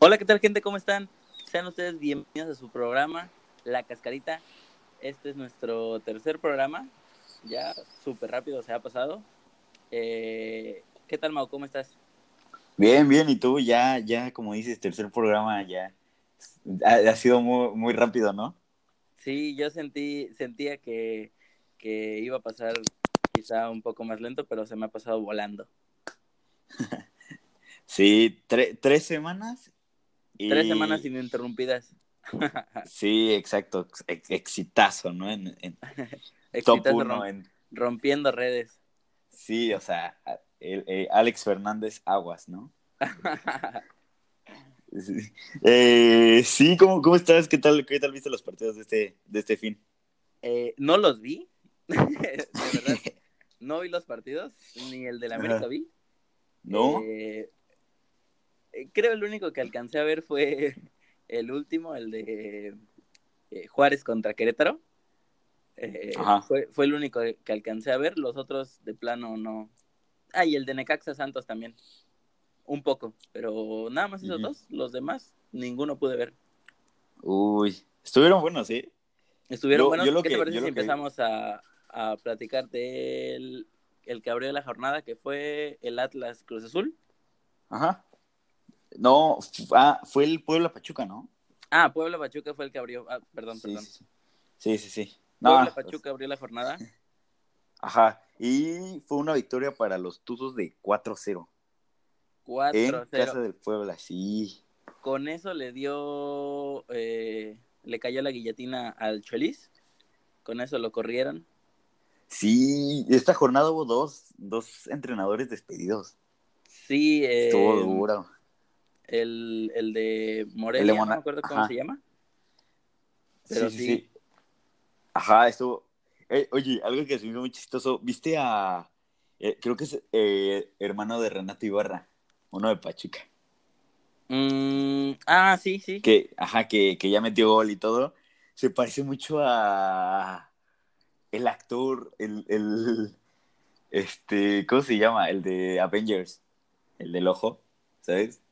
Hola, ¿qué tal gente? ¿Cómo están? Sean ustedes bienvenidos a su programa, La Cascarita. Este es nuestro tercer programa. Ya súper rápido se ha pasado. Eh, ¿Qué tal, Mau? ¿Cómo estás? Bien, bien. ¿Y tú? Ya, ya, como dices, tercer programa, ya. Ha, ha sido muy, muy rápido, ¿no? Sí, yo sentí, sentía que, que iba a pasar quizá un poco más lento, pero se me ha pasado volando. Sí, tre- tres semanas. Y- Tres semanas ininterrumpidas. Sí, exacto. ex- exitazo, ¿no? En, en Exitazo top uno. rom- En... rompiendo redes. Sí, o sea, el- eh, Alex Fernández Aguas, ¿no? Sí, Eh, sí ¿cómo, ¿cómo estás? ¿Qué tal, ¿Qué tal viste los partidos de este, de este fin? Eh, no los vi. de verdad, no vi los partidos, ni el del América Ajá. vi. ¿No? Eh, creo el único que alcancé a ver fue el último, el de eh, Juárez contra Querétaro. Eh, Ajá. fue, fue el único que alcancé a ver, los otros de plano no. Ah, y el de Necaxa Santos también. Un poco, pero nada más esos dos, los demás, ninguno pude ver. Uy, estuvieron buenos, ¿sí? Estuvieron Yo- buenos. yo lo ¿Qué te que- parece yo si que- empezamos a, a platicar del el que abrió la jornada, que fue el Atlas Cruz Azul? Ajá. No, ah, fue el Puebla Pachuca, ¿no? Ah, Puebla Pachuca fue el que abrió. Ah, perdón, Sí, perdón. sí, sí. Sí, sí. No, Puebla pues, Pachuca abrió la jornada. Ajá. Y fue una victoria para los Tuzos de 4-0. En casa 4-0. del Puebla, sí. Con eso le dio. eh, le cayó la guillotina al Chelis. Con eso lo corrieron. Sí, esta jornada hubo dos, dos entrenadores despedidos. Sí, eh, Estuvo duro. El, el de Morelia, El de no me acuerdo cómo Ajá. se llama. Pero sí, sí. sí. Ajá, estuvo. Eh, oye, algo que se me hizo muy chistoso. ¿Viste a. eh, creo que es eh, hermano de Renato Ibarra, uno de Pachuca. Mm, ah, sí, sí. que, ajá, que, que ya metió gol y todo, se parece mucho a el actor, el, el, este, ¿cómo se llama? El de Avengers, el del ojo, ¿sabes?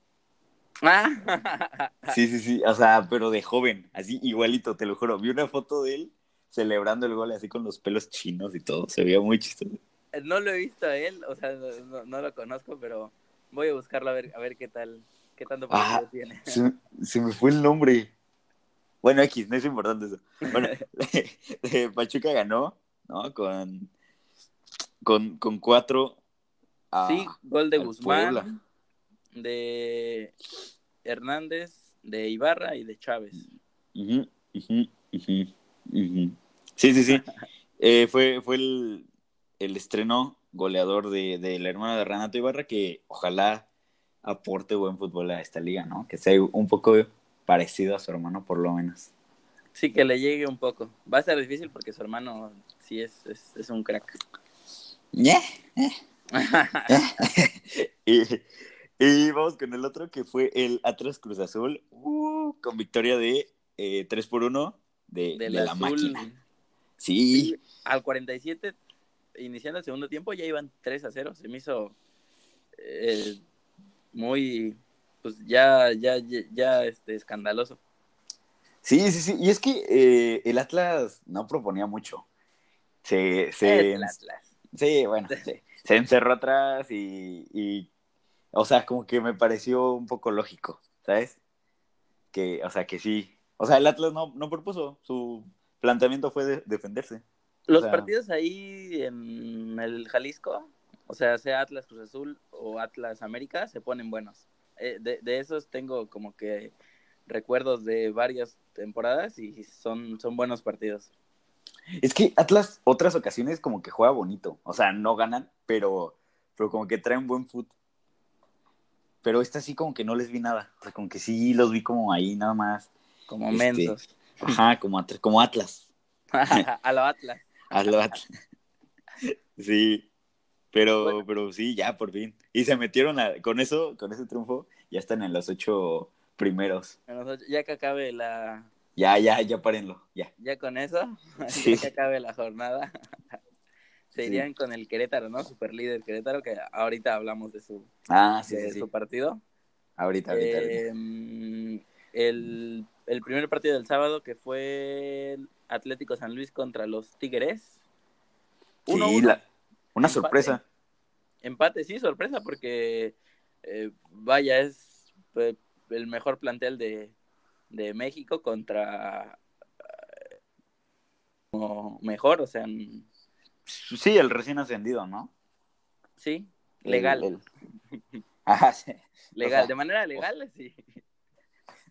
Ah, Sí, sí, sí, o sea, pero de joven, así igualito, te lo juro. Vi una foto de él celebrando el gol así con los pelos chinos y todo, se veía muy chistoso. no lo he visto a él, o sea, no, lo conozco, pero voy a buscarlo a ver, a ver qué tal, qué tanto Ah, tiene. Se, se me fue el nombre. Bueno, X, no es importante eso. Bueno, eh, Pachuca ganó, ¿no? Con, con, con cuatro. a- Sí, gol de Guzmán, Puebla. De Hernández, de Ibarra y de Chávez. Ujú, ujú, ujú, ujú. Sí, sí, sí. Eh, fue fue el, el estreno goleador de, de la hermana de Renato Ibarra que ojalá aporte buen fútbol a esta liga, ¿no? Que sea un poco parecido a su hermano, por lo menos. Sí, que le llegue un poco. Va a ser difícil porque su hermano sí es, es, es un crack. ¿Eh? y, y vamos con el otro que fue el Atlas Cruz Azul, uh, con victoria de eh, 3 por 1 de, de la azul. máquina. Sí, al 47, iniciando el segundo tiempo, ya iban 3 a 0. Se me hizo eh, muy, pues ya, ya, ya, ya, este, escandaloso. sí, sí, sí. Y es que eh, el Atlas no proponía mucho. Se, se, el Atlas. sí, bueno, se, se encerró atrás y, y, o sea, como que me pareció un poco lógico, ¿sabes? Que, o sea, que sí. O sea, el Atlas no, no propuso, su planteamiento fue de- defenderse. Los sea- partidos ahí en el Jalisco, o sea, sea Atlas Cruz Azul o Atlas América, se ponen buenos. Eh, de, de esos tengo como que recuerdos de varias temporadas y son, son buenos partidos. Es que Atlas otras ocasiones como que juega bonito. O sea, no ganan, pero, pero como que traen buen foot. Pero esta sí como que no les vi nada. O sea, como que sí los vi como ahí nada más. Como Este, mensos. Ajá, como, Atlas- como Atlas. a lo Atlas. A lo Atlas. Sí. Pero, Bueno. pero sí, ya por fin. Y se metieron a- con eso, con ese triunfo, ya están en los ocho primeros. Nosotros- ya que acabe la, Ya, ya, ya párenlo, ya. ya con eso, Sí. ya que acabe la jornada, se Sí. irían con el Querétaro, ¿no? Super líder Querétaro, que ahorita hablamos de su, Ah, sí, de sí, su partido. Ahorita, ahorita. Em, el, el primer partido del sábado que fue el Atlético San Luis contra los Tigres. Sí, 1-1. la- una Empate. sorpresa. Empate, sí, sorpresa, porque eh, vaya, es eh, el mejor plantel de, de México contra eh, mejor, o sea, Sí, el recién ascendido, ¿no? sí, legal, el- Ajá, sí. legal, sea, de manera legal, sí,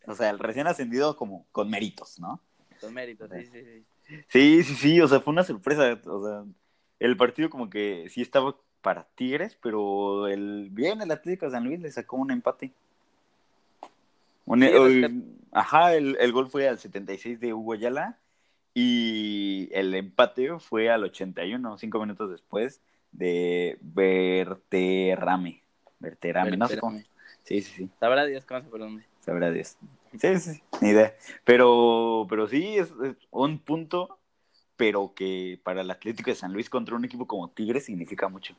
O sea, el recién ascendido como con méritos, ¿no? con méritos, sí, sí, sí. Sí, sí, sí, o sea, fue una sorpresa. O sea, el partido como que sí estaba para Tigres, pero el bien el Atlético de San Luis le sacó un empate. Un- Sí, el- ajá, el, el gol fue al 76 de Hugo Ayala y el empate fue al 81, cinco minutos después de Berterrame. Berterrame, no sé cómo. Sí, sí, sí. Sabrá Dios cómo se pronuncia. Sabrá Dios. Sí, sí, ni idea. Pero, pero sí, es, es un punto, pero que para el Atlético de San Luis contra un equipo como Tigres significa mucho.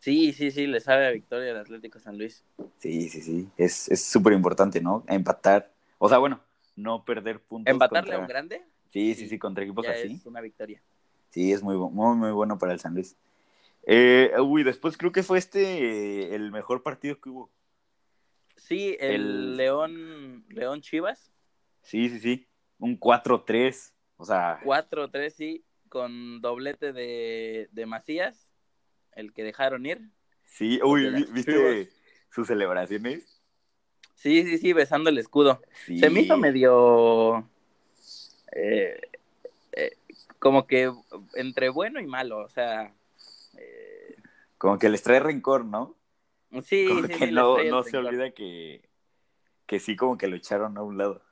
Sí, sí, sí, le sabe a victoria al Atlético San Luis. Sí, sí, sí. Es es súper importante, ¿no? Empatar. O sea, bueno, no perder puntos. Empatarle a un grande Sí, sí, sí, contra equipos ya así. es una victoria. Sí, es muy, muy, muy bueno para el San Luis. Eh, uy, después creo que fue este eh, el mejor partido que hubo. Sí, el, El- León, León Chivas, Sí, sí, sí. Un 4-3. O sea, 4-3, sí, con doblete de, de Macías, el que dejaron ir. sí. Uy, ¿viste Chivas. sus celebraciones? Sí, sí, sí, besando el escudo. Sí. Se me hizo medio. Eh, eh, como que entre bueno y malo, o sea. eh, Como que les trae rencor, ¿no? sí, Como sí, que sí, les no, se olvida que, que sí, como que lo echaron a un lado.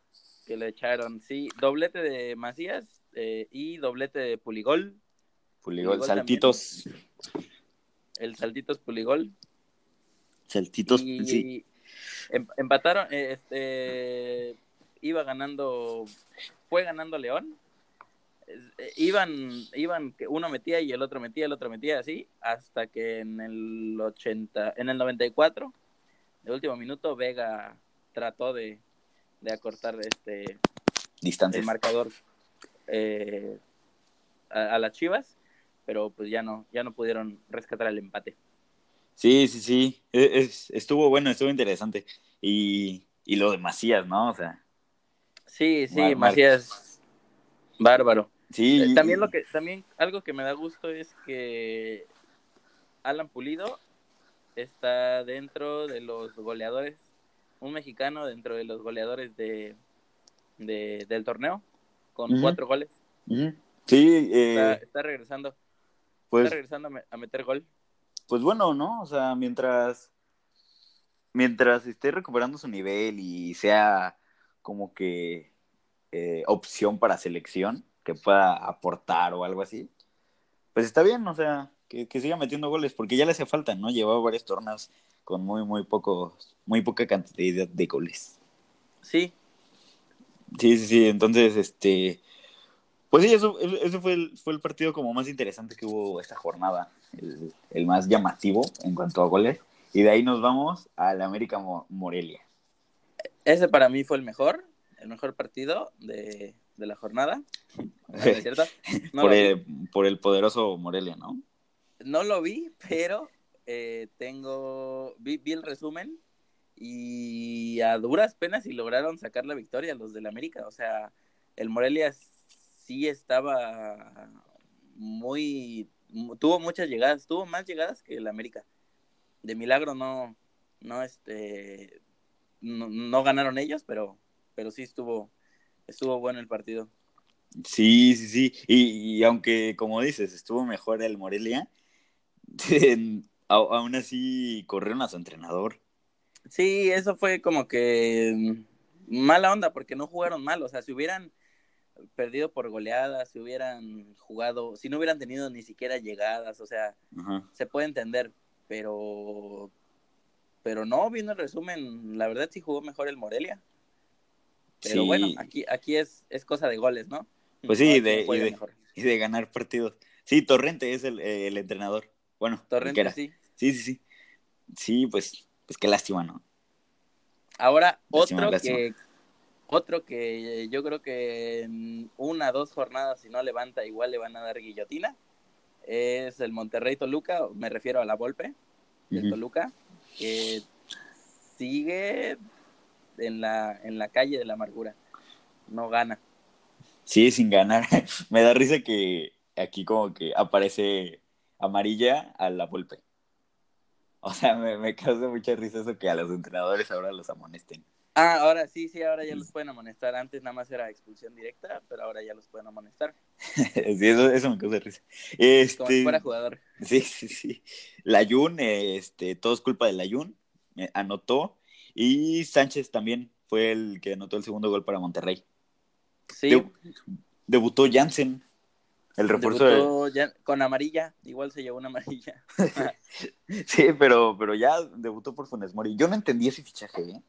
Que lo echaron, sí. Doblete de Macías y doblete de Puligol. Puligol, Puligol saltitos. El Saltitos Puligol. Saltitos, Y sí. em- empataron, este, iba ganando, fue ganando León. Eh, Iban, iban, que uno metía y el otro metía, el otro metía así, hasta que en el 80, en el 94, de último minuto, Vega trató de, de acortar este el marcador eh, a, a las Chivas, pero pues ya no, ya no pudieron rescatar el empate. Sí, sí, sí. E- es- estuvo bueno, estuvo interesante. Y, y lo de Macías, ¿no? O sea, Sí, sí, Mar- Macías, bárbaro. sí. Eh, También lo que, también algo que me da gusto es que Alan Pulido está dentro de los goleadores, un mexicano dentro de los goleadores de, de- del torneo, con cuatro goles. Sí, Está, eh, está regresando, pues, está regresando a meter gol. pues bueno, ¿no? O sea, mientras, mientras esté recuperando su nivel y sea como que eh, opción para selección, que pueda aportar o algo así, pues está bien, o sea, que, que siga metiendo goles, porque ya le hace falta, ¿no? Llevaba varios torneos con muy, muy pocos, muy poca cantidad de goles. Sí, Sí, sí, sí, entonces, este, pues sí, eso, eso fue, el, fue el partido como más interesante que hubo esta jornada, el, el más llamativo en cuanto a goles, y de ahí nos vamos al América Mo- Morelia. Ese para mí fue el mejor, el mejor partido de, de la jornada. ¿No es cierto? No por, el, por el poderoso Morelia, ¿no? No lo vi, pero eh, tengo vi, vi el resumen y a duras penas y lograron sacar la victoria los del América. O sea, el Morelia sí estaba muy mu- tuvo muchas llegadas, tuvo más llegadas que el América. De milagro no no este no, no ganaron ellos, pero pero sí estuvo estuvo bueno el partido. Sí, sí, sí, y, y aunque, como dices, estuvo mejor el Morelia, aún así corrieron a su entrenador. Sí, eso fue como que mm, mala onda porque no jugaron mal, o sea, si hubieran perdido por goleadas, si hubieran jugado, si no hubieran tenido ni siquiera llegadas, o sea, Ajá. se puede entender, pero pero no, viendo el resumen, la verdad sí jugó mejor el Morelia. Pero Sí. bueno, aquí aquí es es cosa de goles, ¿no? Pues sí, de- y de- mejor. y de ganar partidos. Sí, Torrente es el, el entrenador. Bueno, Torrente sí. Sí, sí, sí. Sí, pues, pues qué lástima, ¿no? Ahora, Lástima, otro lástima. que, otro que yo creo que en una, dos jornadas, si no levanta, igual le van a dar guillotina, es el Monterrey Toluca, me refiero a la Volpe del. Toluca, que sigue en la, en la calle de la amargura. No gana. Sí, sin ganar. Me da risa que aquí como que aparece amarilla a la Volpe. O sea, me, me causa mucha risa eso que a los entrenadores ahora los amonesten. Ah, ahora sí, sí, ahora ya los pueden amonestar. Antes nada más era expulsión directa, pero ahora ya los pueden amonestar. Sí, eso, eso me causa risa. Como si Este, fuera jugador. sí, sí, sí. Layun, este, todo es culpa de Layun, eh, anotó. Y Sánchez también fue el que anotó el segundo gol para Monterrey. Sí, Deb- debutó Jansen, el refuerzo de... ya con amarilla, igual se llevó una amarilla. Sí, pero, pero ya debutó por Funes Mori. Yo no entendí ese fichaje, ¿eh?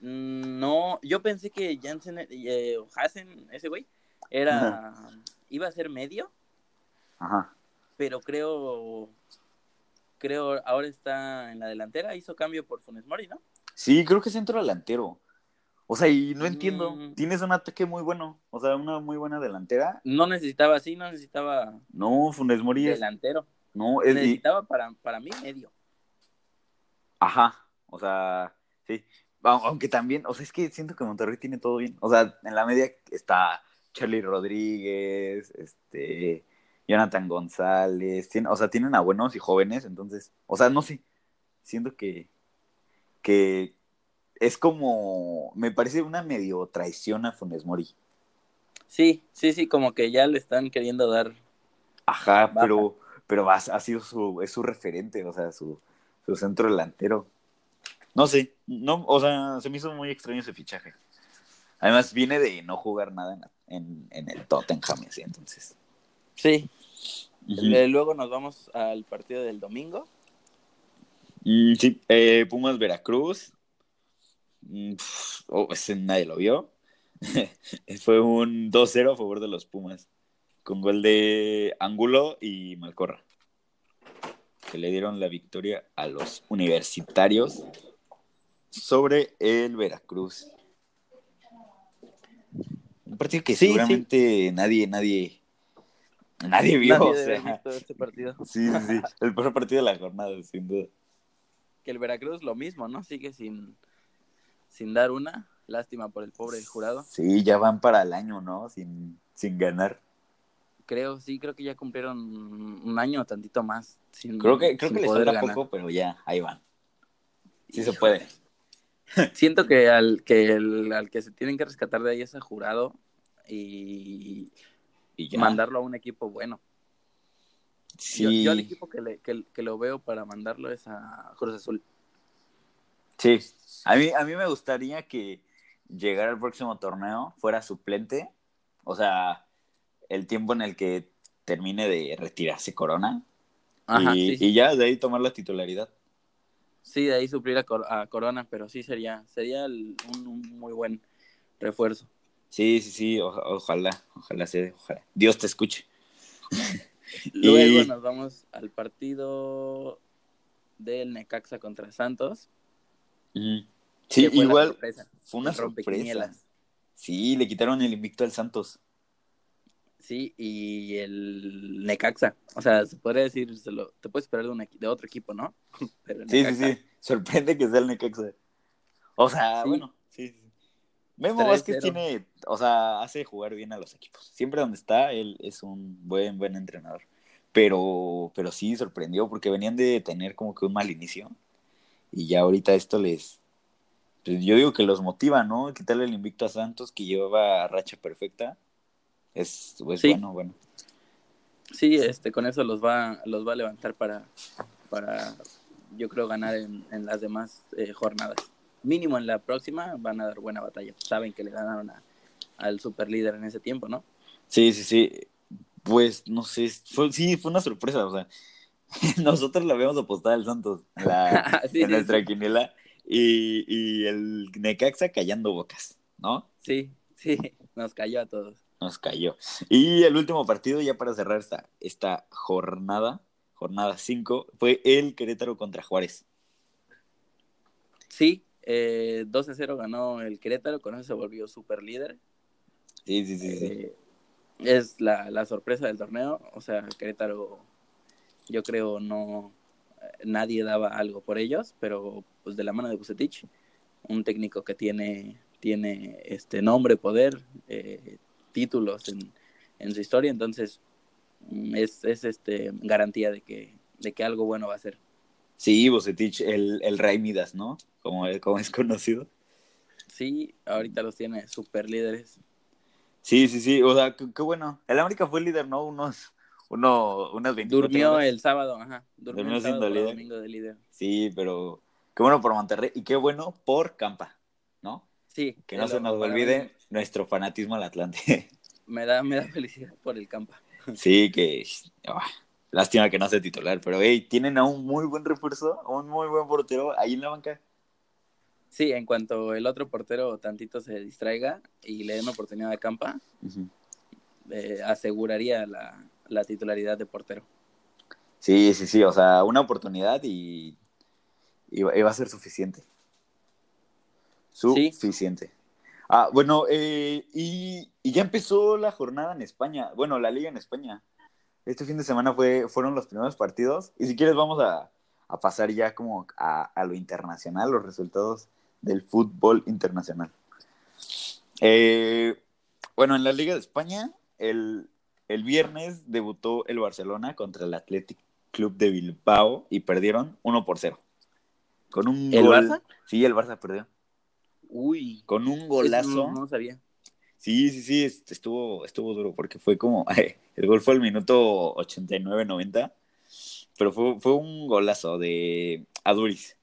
Mm, No, yo pensé que Jansen, eh, o Hassen, ese güey, era, iba a ser medio, Ajá. pero creo, creo ahora está en la delantera, hizo cambio por Funes Mori, ¿no? Sí, creo que es centro delantero. O sea, y no entiendo. Mm. Tienes un ataque muy bueno. O sea, una muy buena delantera. No necesitaba así, no necesitaba No, Funes Mori es. delantero, No, es. y- necesitaba para, para mí medio. Ajá. O sea, sí. Au- Aunque también, o sea, es que siento que Monterrey tiene todo bien. O sea, en la media está Charlie Rodríguez, este. Jonathan González. Tiene, o sea, tienen a buenos y jóvenes. Entonces, o sea, no sé. Siento que. Que es como. Me parece una medio traición a Funes Mori. Sí, sí, sí, como que ya le están queriendo dar. Ajá, Baja. pero, pero ha, ha sido su, es su referente, o sea, su, su centro delantero. No sé, no, o sea, se me hizo muy extraño ese fichaje. Además, viene de no jugar nada en, en, en el Tottenham, así, entonces. Sí. Le- luego nos vamos al partido del domingo. Mm, sí, eh, Pumas Veracruz. Mm, oh, ese nadie lo vio. Fue un 2-0 a favor de los Pumas. Con gol de Angulo y Malcorra. Que le dieron la victoria a los universitarios sobre el Veracruz. Un partido que Sí, seguramente nadie, nadie, nadie vio. Nadie o sea, visto este partido. sí, sí, sí. El peor partido de la jornada, sin duda. Que el Veracruz lo mismo, ¿no? Sigue sin, sin dar una. Lástima por el pobre jurado. Sí, ya van para el año, ¿no? Sin, sin ganar. Creo, sí, creo que ya cumplieron un año o tantito más. Sin, Creo que, creo que les falta poco, pero ya, ahí van. Sí se Híjole. puede. Siento que al que el, al que se tienen que rescatar de ahí es a jurado y Y ya. mandarlo a un equipo bueno. Sí, Yo, yo al equipo que, le- que, que lo veo para mandarlo es a Cruz Azul. sí. A mí, a mí me gustaría que llegara al próximo torneo fuera suplente. O sea, el tiempo en el que termine de retirarse Corona. Ajá, y, sí, sí. y ya de ahí tomar la titularidad. Sí, de ahí suplir a, Cor- a Corona, pero sí sería, sería el- un, un muy buen refuerzo. Sí, sí, sí, oja- ojalá, ojalá sea, ojalá. Dios te escuche. Luego Y- nos vamos al partido del Necaxa contra Santos. Sí, igual fue una sorpresa. Sí, le quitaron el invicto al Santos. Sí, y el Necaxa. O sea, se podría decir, se lo- te puedes esperar de, un de otro equipo, ¿no? Pero Sí, sí, sí. Sorprende que sea el Necaxa. O sea, Sí. bueno, sí, sí. Memo 3-0. Vázquez tiene, o sea, hace jugar bien a los equipos. Siempre donde está, él es un buen, buen entrenador. Pero, pero sí sorprendió porque venían de tener como que un mal inicio. Y ya ahorita esto les, pues yo digo que los motiva, ¿no? Quitarle el invicto a Santos que llevaba racha perfecta. Es, es Sí. bueno, bueno. Sí, este, con eso los va, los va a levantar para, para yo creo, ganar en, en las demás eh, jornadas. Mínimo en la próxima van a dar buena batalla. Saben que le ganaron a- al super líder en ese tiempo, ¿no? Sí, sí, sí. Pues no sé, fue, sí, fue una sorpresa. O sea, nosotros le habíamos apostado al Santos en, la- Sí, en sí, nuestra quiniela y, y el Necaxa callando bocas, ¿no? Sí, sí, nos cayó a todos. Nos cayó. Y el último partido, ya para cerrar esta, esta jornada, jornada 5, fue el Querétaro contra Juárez. Sí, Eh, 2-0 ganó el Querétaro, con eso se volvió super líder. Sí, sí, sí. sí. Eh, es la, la sorpresa del torneo. O sea, Querétaro, yo creo, no nadie daba algo por ellos, pero pues de la mano de Bucetich, un técnico que tiene, tiene este nombre, poder, eh, títulos en, en su historia, entonces mm, es, es este garantía de que, de que algo bueno va a ser. Sí, Bucetich, el, el Rey Midas, ¿no? Como, como es conocido. Sí, ahorita los tiene super líderes. Sí, sí, sí, o sea, qué, bueno. El América fue líder, ¿no? Unos, uno, unas 24 Durmió horas. el sábado, ajá. Durmió, Durmió el sábado siendo líder. domingo de líder. Sí, pero qué bueno por Monterrey y qué bueno por Campa, ¿no? Sí. Que no se nos olvide nuestro fanatismo al Atlante. Me da, me da felicidad por el Campa. sí, que ah, lástima que no sea titular, pero hey, tienen a un muy buen refuerzo, a un muy buen portero ahí en la banca. Sí, en cuanto el otro portero tantito se distraiga y le den oportunidad a Campa, eh, aseguraría la, la titularidad de portero. Sí, sí, sí, o sea, una oportunidad y, y va y va a ser suficiente. Suficiente. Ah, bueno, eh, y, y ya empezó la jornada en España, bueno, la liga en España. Este fin de semana fue, fueron los primeros partidos y si quieres vamos a, a pasar ya como a, a lo internacional, los resultados del fútbol internacional. Eh, bueno, en la Liga de España, el, el viernes debutó el Barcelona contra el Athletic Club de Bilbao y perdieron 1 por 0. Con un ¿El gol- Barça? Sí, el Barça perdió. Uy, Con un golazo. no, no sabía. Sí, sí, sí, est- estuvo, estuvo duro porque fue como, el gol fue al minuto 89-90, pero fue, fue un golazo de Aduriz,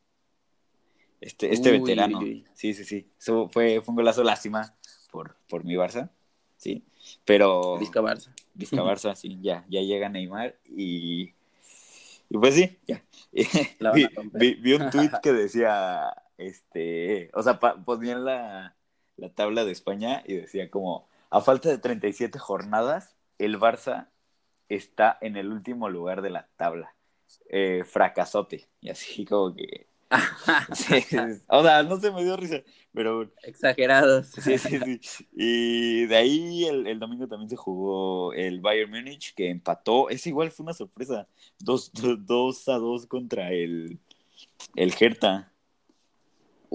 este, este Uy, veterano. Sí, sí, sí, Eso fue, fue un golazo lástima por, por mi Barça, sí, pero Vizca Barça. Vizca Barça, sí, ya, ya llega Neymar y, y pues sí, ya. Vi, vi- vi un tweet que decía, este, o sea, ponían la, la tabla de España y decía como, a falta de 37 jornadas, el Barça está en el último lugar de la tabla. Eh, fracasote. Y así como que... sí, sí, o sea, no se me dio risa, pero Exagerados. Sí, sí, sí. Y de ahí el, el domingo también se jugó el Bayern Múnich, que empató. Es igual, fue una sorpresa. Dos, do- dos a dos contra el, el Hertha.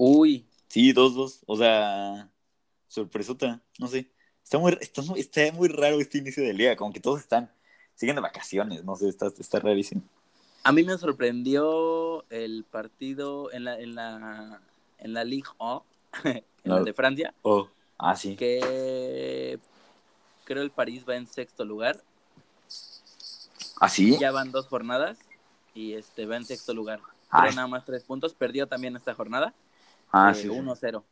Uy, Sí, dos, dos. O sea, sorpresota. No sé. Está muy, está, muy, está muy raro este inicio de liga. Como que todos están, siguen de vacaciones. No sé, está, está rarísimo. a mí me sorprendió el partido en la, en la, en la Ligue 1, en No. la de Francia, Oh, ah, sí. que creo el París va en sexto lugar. ¿Ah, sí? Ya van dos jornadas y este va en sexto lugar. Creo nada más tres puntos. Perdió también esta jornada. Ah, eh, sí. sí. 1-0.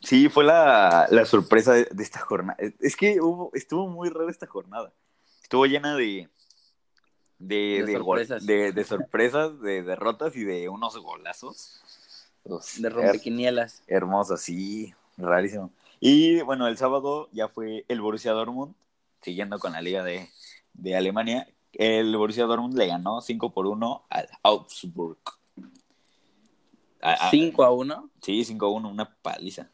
Sí, fue la, la sorpresa de, de esta jornada. Es que hubo, estuvo muy rara esta jornada. Estuvo llena de de, De de gol- sorpresas. de- de sorpresas, de derrotas y de unos golazos. De her- rompequinielas. hermoso, sí, rarísimo. Y bueno, el sábado ya fue el Borussia Dortmund, siguiendo con la liga de, de Alemania. El Borussia Dortmund le ganó 5 por 1 al Augsburg. A- a- 5 a 1. Sí, 5-1, una paliza.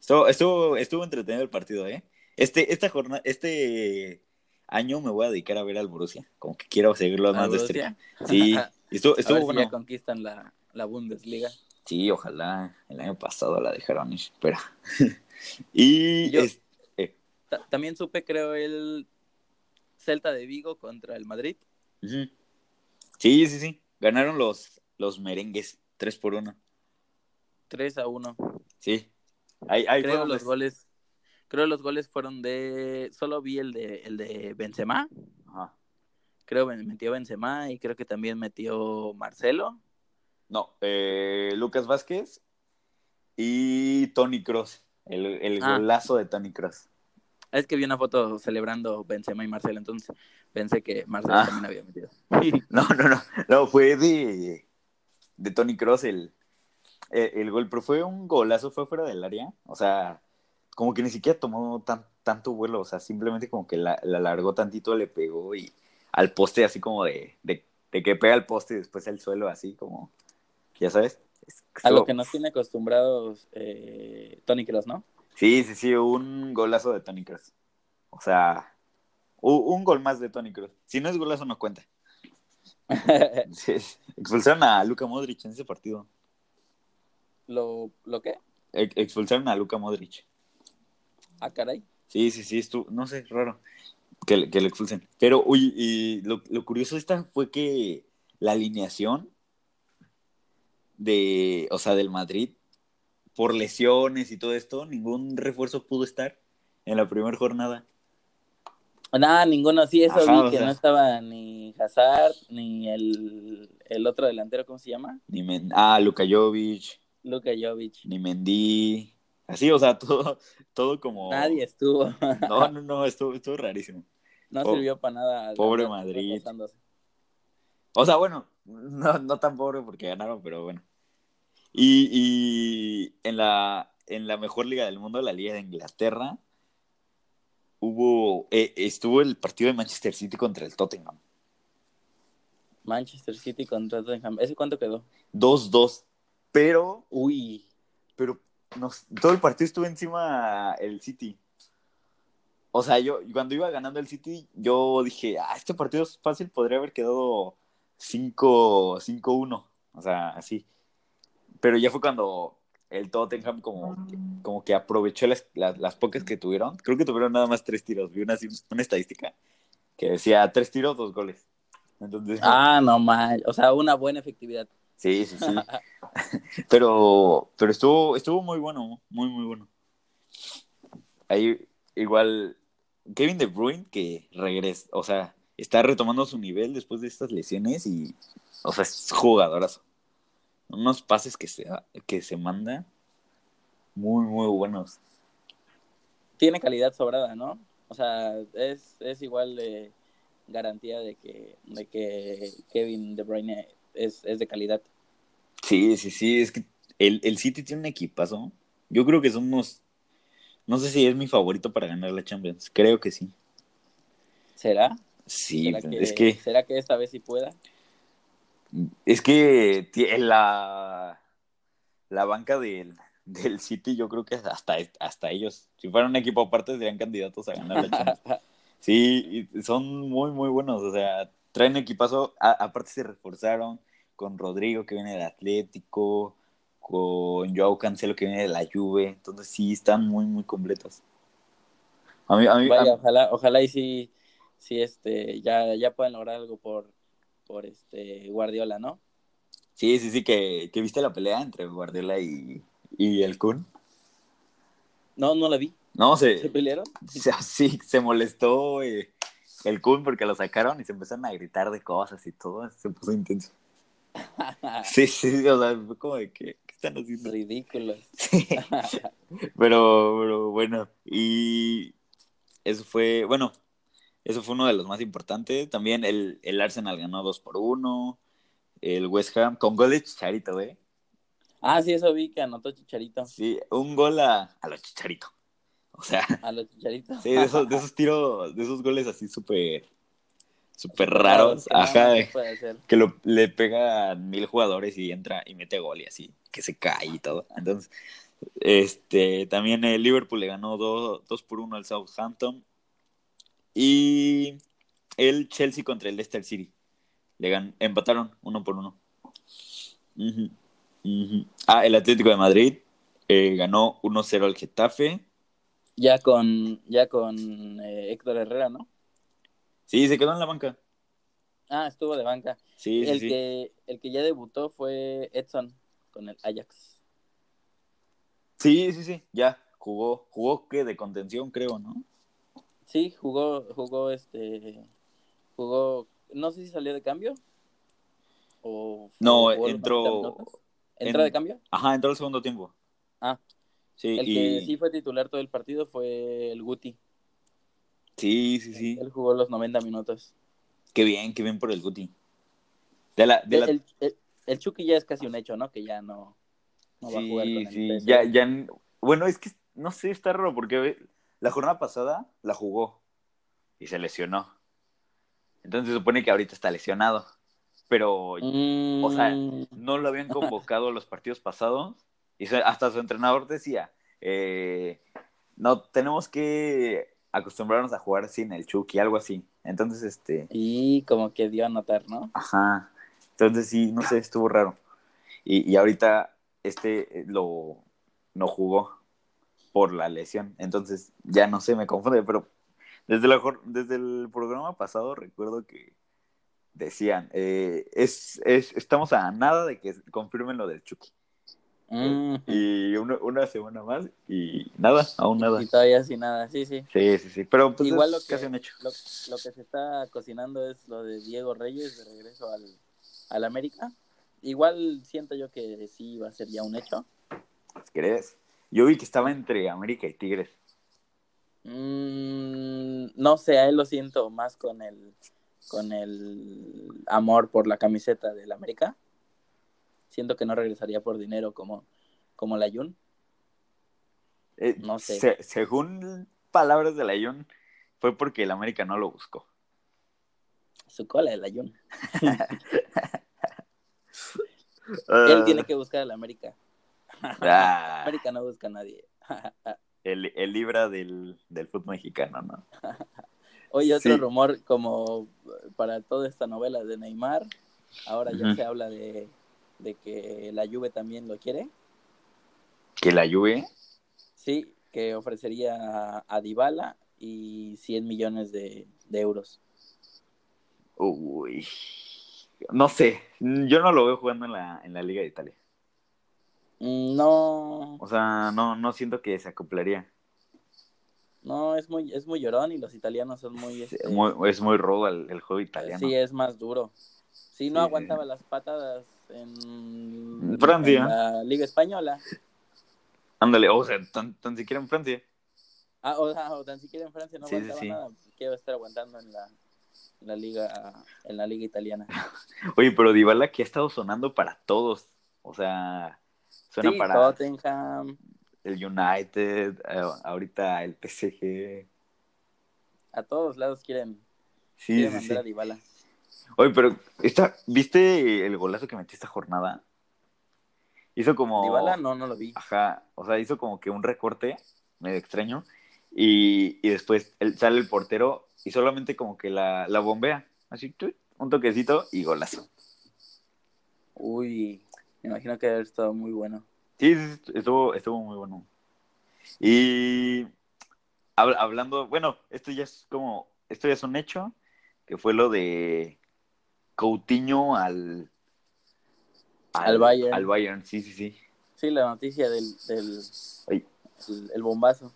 Estuvo, estuvo, estuvo entretenido el partido, ¿eh? Este, esta jornada, este año me voy a dedicar a ver al Borussia. Como que quiero seguirlo más de cerca. Sí, y estuvo, a estuvo ver si bueno. ya conquistan la, la Bundesliga. Sí, ojalá. El año pasado la dejaron ir, pero. y Yo- es- eh, Ta- también supe, creo, el Celta de Vigo contra el Madrid. Sí, sí, sí. Ganaron los, los merengues, 3 por 1. 3 a 1. Sí. Ahí, ahí Creo los- goles. Creo los goles fueron de. Solo vi el de, el de Benzema. Ajá. Creo que metió Benzema y creo que también metió Marcelo. No, eh, Lucas Vázquez y Tony Cross. El, el Ah. golazo de Tony Cross. Es que vi una foto celebrando Benzema y Marcelo, entonces pensé que Marcelo Ah. también había metido. No, no, no. No, fue de, de Tony Cross el, el, el gol, pero fue un golazo, fue fuera del área. O sea, como que ni siquiera tomó tan, tanto vuelo. O sea, simplemente como que la, la alargó tantito, le pegó y al poste así como de, de, de que pega al poste y después al suelo así como, ya sabes. Es- A lo que nos tiene acostumbrados eh, Tony Cross, ¿no? Sí, sí, sí, un golazo de Tony Cross. O sea, un gol más de Tony Cross. Si no es golazo, no cuenta. expulsaron a Luka Modric en ese partido. ¿Lo, ¿lo qué? expulsaron a Luka Modric. Ah, caray. Sí, sí, sí, estuvo, no sé, raro que, que lo expulsen. Pero, uy, y lo, lo curioso esta fue que la alineación de, o sea, del Madrid, por lesiones y todo esto, ningún refuerzo pudo estar en la primera jornada. Nada, ninguno, sí, eso vi que no estaba ni Hazard, ni el, el, otro delantero, ¿cómo se llama? Ni ah, Luka Jovic. Luka Jovic. Ni Mendy. Así, o sea, todo, todo como... Nadie estuvo. no, no, no, estuvo, estuvo rarísimo. No sirvió para nada. Pobre Madrid. O sea, bueno, no, no tan pobre porque ganaron, pero bueno. Y, y en, la, en la mejor liga del mundo, la Liga de Inglaterra, hubo eh, estuvo el partido de Manchester City contra el Tottenham. Manchester City contra Tottenham. ¿Ese cuánto quedó? 2-2. Pero. Uy. Pero todo el partido estuvo encima el City. O sea, yo cuando iba ganando el City, yo dije, ah, este partido es fácil, podría haber quedado 5-1. O sea, así. Pero ya fue cuando el Tottenham como, como que aprovechó las, las, pocas que tuvieron. Creo que tuvieron nada más tres tiros. Vi una, una estadística que decía tres tiros, dos goles. Ah, no mal. O sea, una buena efectividad. Sí, sí, sí. pero pero estuvo, estuvo muy bueno, muy, muy bueno. Ahí igual Kevin De Bruyne que regresa, o sea, está retomando su nivel después de estas lesiones y, o sea, es jugadorazo unos pases que se, que se manda muy, muy buenos. Tiene calidad sobrada, ¿no? O sea, es, es igual de garantía de que, de que Kevin De Bruyne es, de calidad. Sí, sí, sí, es que el, el City tiene un equipazo. Yo creo que somos, no sé si es mi favorito para ganar la Champions, creo que sí. ¿Será? Sí, es que... ¿Será que esta vez sí pueda? Es que la, la banca del, del City, yo creo que hasta, hasta ellos, si fueran un equipo aparte, serían candidatos a ganar la Champions. Sí, son muy, muy buenos. O sea, traen equipazo. aparte, se reforzaron con Rodrigo, que viene del Atlético, con Joao Cancelo, que viene de la Juve. Entonces, sí, están muy, muy completos. A mí, a mí, Vaya, ojalá, ojalá y sí, sí este, ya, ya puedan lograr algo por, por este Guardiola, ¿no? Sí, sí, sí, que, viste la pelea entre Guardiola y, el Kun. No, no la vi. No, se, ¿Se pelearon? Sí, se molestó eh, el Kun porque lo sacaron y se empezaron a gritar de cosas y todo, se puso intenso. sí, sí, o sea, fue como de que, ¿qué están haciendo? Ridículos. pero, pero bueno, y eso fue, bueno, eso fue uno de los más importantes. También el, el Arsenal ganó 2 por 1. El West Ham con gol de Chicharito, ¿eh? Ah, sí, eso vi que anotó Chicharito. Sí, un gol a, a los Chicharito. O sea. A los Chicharitos. Sí, de esos, de esos tiros, de esos goles así súper. Súper raros. Ajá. que lo, le pega a mil jugadores y entra y mete gol y así. Que se cae y todo. Entonces, este, también el Liverpool le ganó 2 por 1 al Southampton. Y el Chelsea contra el Leicester City. Le empataron uno por uno. Ah, el Atlético de Madrid eh, ganó 1-0 al Getafe. Ya con, ya con eh, Héctor Herrera, ¿no? Sí, se quedó en la banca. Ah, estuvo de banca. Sí, el sí, que El que ya debutó fue Edson con el Ajax. Sí, sí, sí, ya jugó. Jugó que de contención, creo, ¿no? Sí, jugó, jugó este, jugó, no sé si salió de cambio o no entró, ¿entró de cambio? Ajá, entró el segundo tiempo. Ah, sí. El que sí fue titular todo el partido fue el Guti. Sí, sí, sí. Él jugó los 90 minutos. Qué bien, qué bien por el Guti. De la, de el, el, Chucky ya es casi un hecho, ¿no? Que ya no, no va a jugar con sí. el ya, ya, bueno, es que no sé, está raro porque la jornada pasada la jugó y se lesionó. Entonces se supone que ahorita está lesionado. pero, o sea, Mm, no lo habían convocado los partidos pasados y hasta su entrenador decía, eh, no, tenemos que acostumbrarnos a jugar sin el Chucky, algo así. Entonces, este, y como que dio a notar, ¿no? ajá, entonces sí, no sé, estuvo raro. Y, y ahorita este eh, lo no jugó por la lesión, entonces ya no sé, me confunde, pero desde, la, desde el programa pasado recuerdo que decían, eh, es, es, estamos a nada de que confirmen lo del Chucky. Mm, Y una, una semana más y nada, aún nada. y todavía sin nada, sí, sí. Sí, sí, sí, pero pues Igual lo que, casi un hecho. lo, lo que se está cocinando es lo de Diego Reyes de regreso al, al América. Igual siento yo que sí va a ser ya un hecho. ¿Crees? Yo vi que estaba entre América y Tigres. Mm, no sé, a él lo siento más con el con el amor por la camiseta del América. Siento que no regresaría por dinero como, como la Jun. Eh, No sé. se- según palabras de Layón, fue porque el América no lo buscó. Su cola de la Jun. Ah, Él tiene que buscar al América. ah, América no busca a nadie. el, el Libra del, del fútbol mexicano, ¿no? Oye, otro Sí. rumor como para toda esta novela de Neymar, ahora ya se habla de, de que la Juve también lo quiere. Que la Juve, Sí, que ofrecería a, Dybala y 100 millones de, de euros. uy, no sé, yo no lo veo jugando en la, en la Liga de Italia. Mm, No, O sea, no, no siento que se acoplaría. no, es muy, es muy llorón y los italianos son muy... Es este, muy, es muy rudo el, el juego italiano. Sí, es más duro. Sí, no Sí. aguantaba las patadas en, Francia. en la Liga Española. Ándale, o sea, tan, tan siquiera en Francia. Ah, o, sea, o tan siquiera en Francia no Sí, aguantaba sí. nada. Quiero estar aguantando en la, en la liga en la liga italiana. Oye, pero Dybala que ha estado sonando para todos. O sea, suena Sí, para Tottenham, el United, eh, ahorita el PSG. a todos lados quieren, Sí, quieren sí, mandar a. Dybala. Oye, pero esta, ¿viste el golazo que metió esta jornada? Hizo como... Dybala no, no lo vi. Ajá, o sea, hizo como que un recorte medio extraño y, y después él- sale el portero y solamente como que la, la bombea, así, un toquecito y golazo. Uy, me imagino que haber estado muy bueno. Sí, estuvo, estuvo muy bueno. Y hab- hablando, bueno, esto ya es como, esto ya es un hecho, que fue lo de Coutinho al, Al Bayern. Al Bayern, sí, sí, sí. Sí, la noticia del, del Ay. el, el bombazo.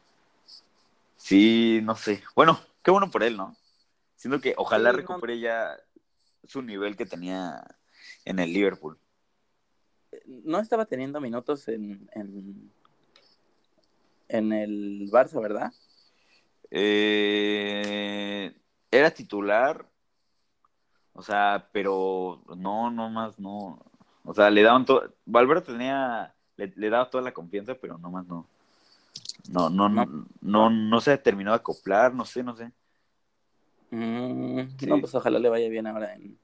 Sí, no sé. Bueno, qué bueno por él, ¿no? Siento que ojalá Sí, no- recupere ya su nivel que tenía en el Liverpool. No estaba teniendo minutos en, en, en el Barça, ¿verdad? Eh, era titular, o sea, pero no, no más, no. O sea, le daban todo. Valverde tenía, le, le daba toda la confianza, pero no más no. No, no, no, No. no, no se terminó de acoplar, no sé, no sé. Mm, Sí. No, pues ojalá le vaya bien ahora en,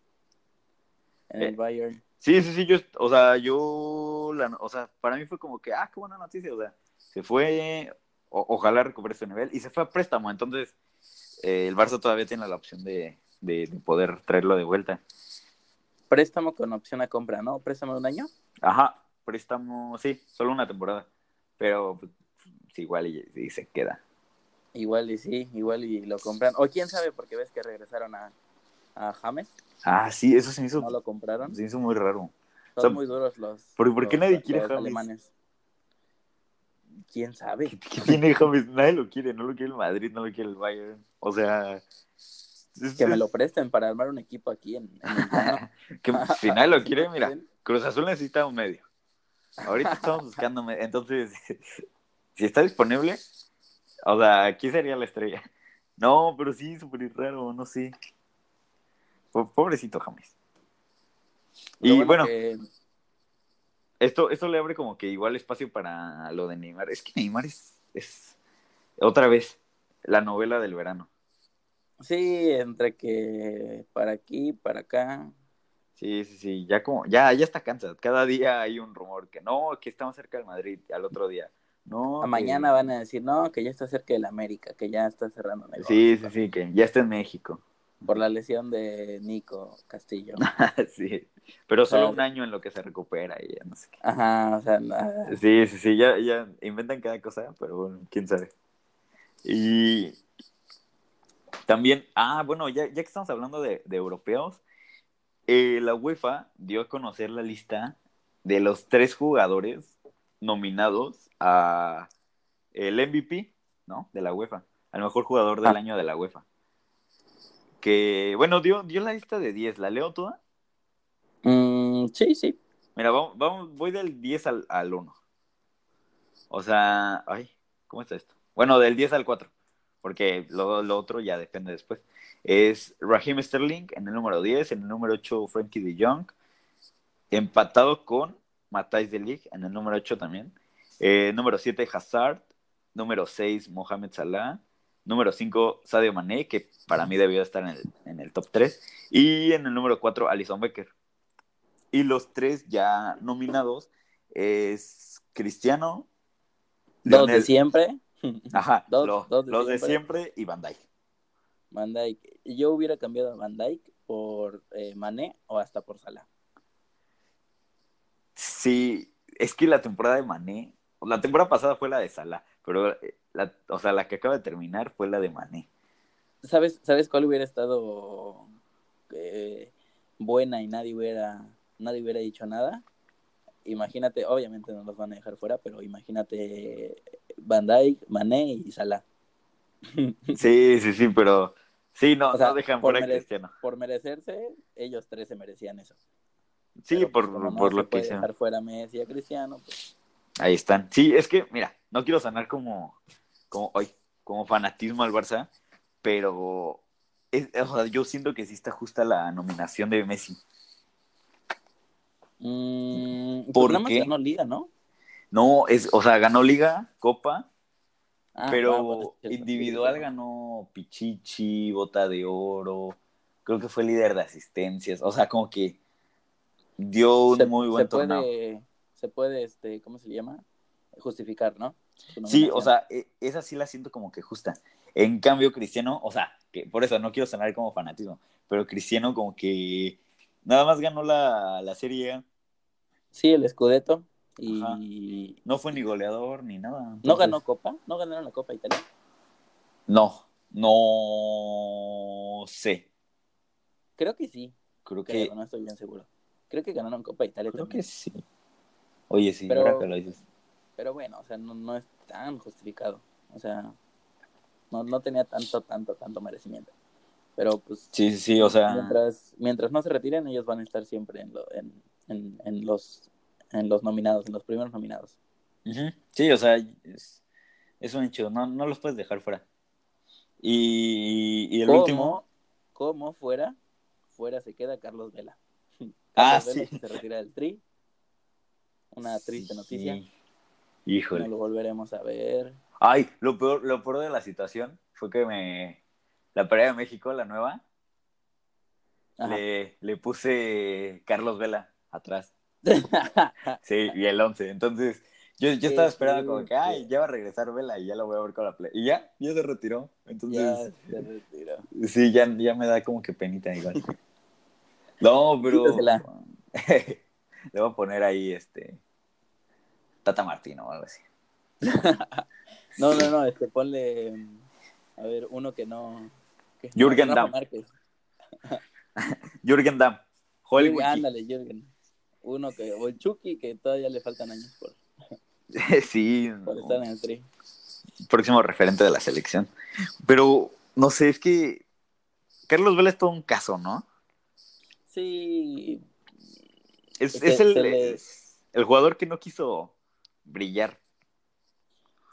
en Eh, el Bayern. Sí, sí, sí, yo, o sea, yo, la, o sea, para mí fue como que, ah, qué buena noticia, o sea, se fue, o- ojalá recupere su nivel, y se fue a préstamo, entonces eh, el Barça todavía tiene la opción de, de, de poder traerlo de vuelta. Préstamo con opción a compra, ¿no? Préstamo de un año. Ajá, préstamo, sí, solo una temporada, pero pues, igual y, y se queda. Igual y sí, igual y lo compran. O quién sabe, porque ves que regresaron a, a James, Ah, sí, eso se me hizo, no lo compraron. se hizo muy raro. Son sea, muy duros los. ¿por- por qué los- nadie quiere James? alemanes. ¿Quién sabe? ¿Qué, qué tiene James? Nadie lo quiere, no lo quiere el Madrid, no lo quiere el Bayern, o sea... Que me lo presten para armar un equipo aquí en, en que si nadie lo quiere, ¿Sí mira? Cruz Azul necesita un medio. Ahorita estamos buscando medio. Entonces, si está disponible, o sea, aquí sería la estrella. No, pero sí, súper raro, no sé. Po- Pobrecito James. Lo Y bueno, que- esto, esto le abre como que igual espacio para lo de Neymar. Es que Neymar es, es otra vez la novela del verano. Sí, entre que para aquí, para acá. Sí, sí, sí, ya como, ya, ya está cansado. Cada día hay un rumor que no, que estamos cerca del Madrid, al otro día. No, A que- mañana van a decir, no, que ya está cerca del América, que ya está cerrando negocios. Sí, sí, sí, que ya está en México. Por la lesión de Nico Castillo. sí, pero solo Claro. un año en lo que se recupera y ya no sé qué. Ajá, o sea, nada. Sí, sí, sí, ya, ya inventan cada cosa, pero bueno, quién sabe. Y también, ah, bueno, ya, ya que estamos hablando de, de europeos, eh, la UEFA dio a conocer la lista de los tres jugadores nominados a el MVP, ¿no? De la UEFA, al mejor jugador del Ah. año de la UEFA. Que, bueno, dio, dio la lista de 10, ¿la leo toda? Mm, sí, sí. Mira, vamos, vamos, voy del 10 al, al 1. O sea, ay, ¿cómo está esto? Bueno, del 10 al 4, porque lo, lo otro ya depende después. Es Raheem Sterling en el número 10, en el número 8 Frankie de Jong, empatado con Matthijs de Ligt en el número 8 también. Eh, número 7 Hazard, número 6 Mohamed Salah, número 5 Sadio Mané, que para mí debió estar en el, en el top 3, y en el número 4 Alison Becker. Y los tres ya nominados es Cristiano, Dos de Lionel- siempre. Ajá, Dos- lo- dos de los de siempre. siempre y Van Dijk. Van Dijk. Yo hubiera cambiado a Van Dijk por eh, Mané o hasta por Salah. Sí, es que la temporada de Mané, la temporada pasada fue la de Salah, pero eh, la, o sea, la que acaba de terminar fue la de Mané. ¿Sabes, ¿Sabes cuál hubiera estado eh, buena y nadie hubiera, nadie hubiera dicho nada? Imagínate, obviamente no los van a dejar fuera, pero imagínate Van Dijk, Mané y Salah. Sí, sí, sí, pero sí, no, O sea, no dejan fuera a mere- Cristiano. Por merecerse, ellos tres se merecían eso. Sí, Pero, por, pues, no por se lo que dejar fuera a Messi y a Cristiano, pues Ahí están. Sí, es que, mira, no quiero sonar como, como, hoy, como fanatismo al Barça, pero es- o sea, yo siento que sí está justa la nominación de Messi. Mm, ¿Por nada más qué? ganó Liga, ¿no? No, es, o sea, ganó Liga, Copa, Ah, pero ah, bueno, individual sí, ganó Pichichi, Bota de Oro, creo que fue líder de asistencias, o sea, como que dio un Se- muy se buen torneo. Puede, se puede, este, ¿cómo se llama? Justificar, ¿no? Sí, o sea, e- esa sí la siento como que justa. En cambio, Cristiano, o sea, que por eso no quiero sonar como fanatismo, pero Cristiano como que nada más ganó la, la serie, Sí, el Scudetto. Y no fue ni goleador ni nada. no ganó Copa, no ganaron la Copa Italia. No, no sé. Creo que sí, Creo creo, que, no estoy bien seguro. Creo que ganaron Copa Italia creo también. que sí. Oye, sí, Pero- ahora que lo dices. Pero bueno, o sea, no, no es tan justificado. O sea, no, no tenía tanto, tanto, tanto merecimiento. Pero pues Sí, sí, sí, o sea, mientras, mientras no se retiren, ellos van a estar siempre en, lo- en, en, en los, en los nominados, en los primeros nominados. sí, o sea, es, es un hecho, no, no los puedes dejar fuera. Y, y el ¿Cómo? último, Como fuera, fuera se queda Carlos Vela. Ah, Carlos Vela sí. se retira del tri. Una triste Sí. noticia. Híjole. No lo volveremos a ver. Ay, lo peor, lo peor de la situación fue que me. La pelea de México, la nueva, le, le puse Carlos Vela atrás. Sí, y el 11. Entonces, yo, yo estaba esperando como que, ay, ya va a regresar Vela y ya lo voy a ver con la play. Y ya, ya se retiró. ya Entonces, se retiró. sí, ya, ya me da como que penita igual. No, pero. Le voy a poner ahí este. Tata Martino o algo así. No, no, no, este, ponle, mm, a ver, uno que no... Jürgen Damm. Jürgen Damm. Joel Jürgen- ándale, Jürgen. Uno que, o el Chucky, que todavía le faltan años por, sí, por no. estar en el tri. próximo referente de la selección. Pero, no sé, es que Carlos Vela es todo un caso, ¿no? Sí, Es, Se- es el, se le- es el jugador que no quiso brillar.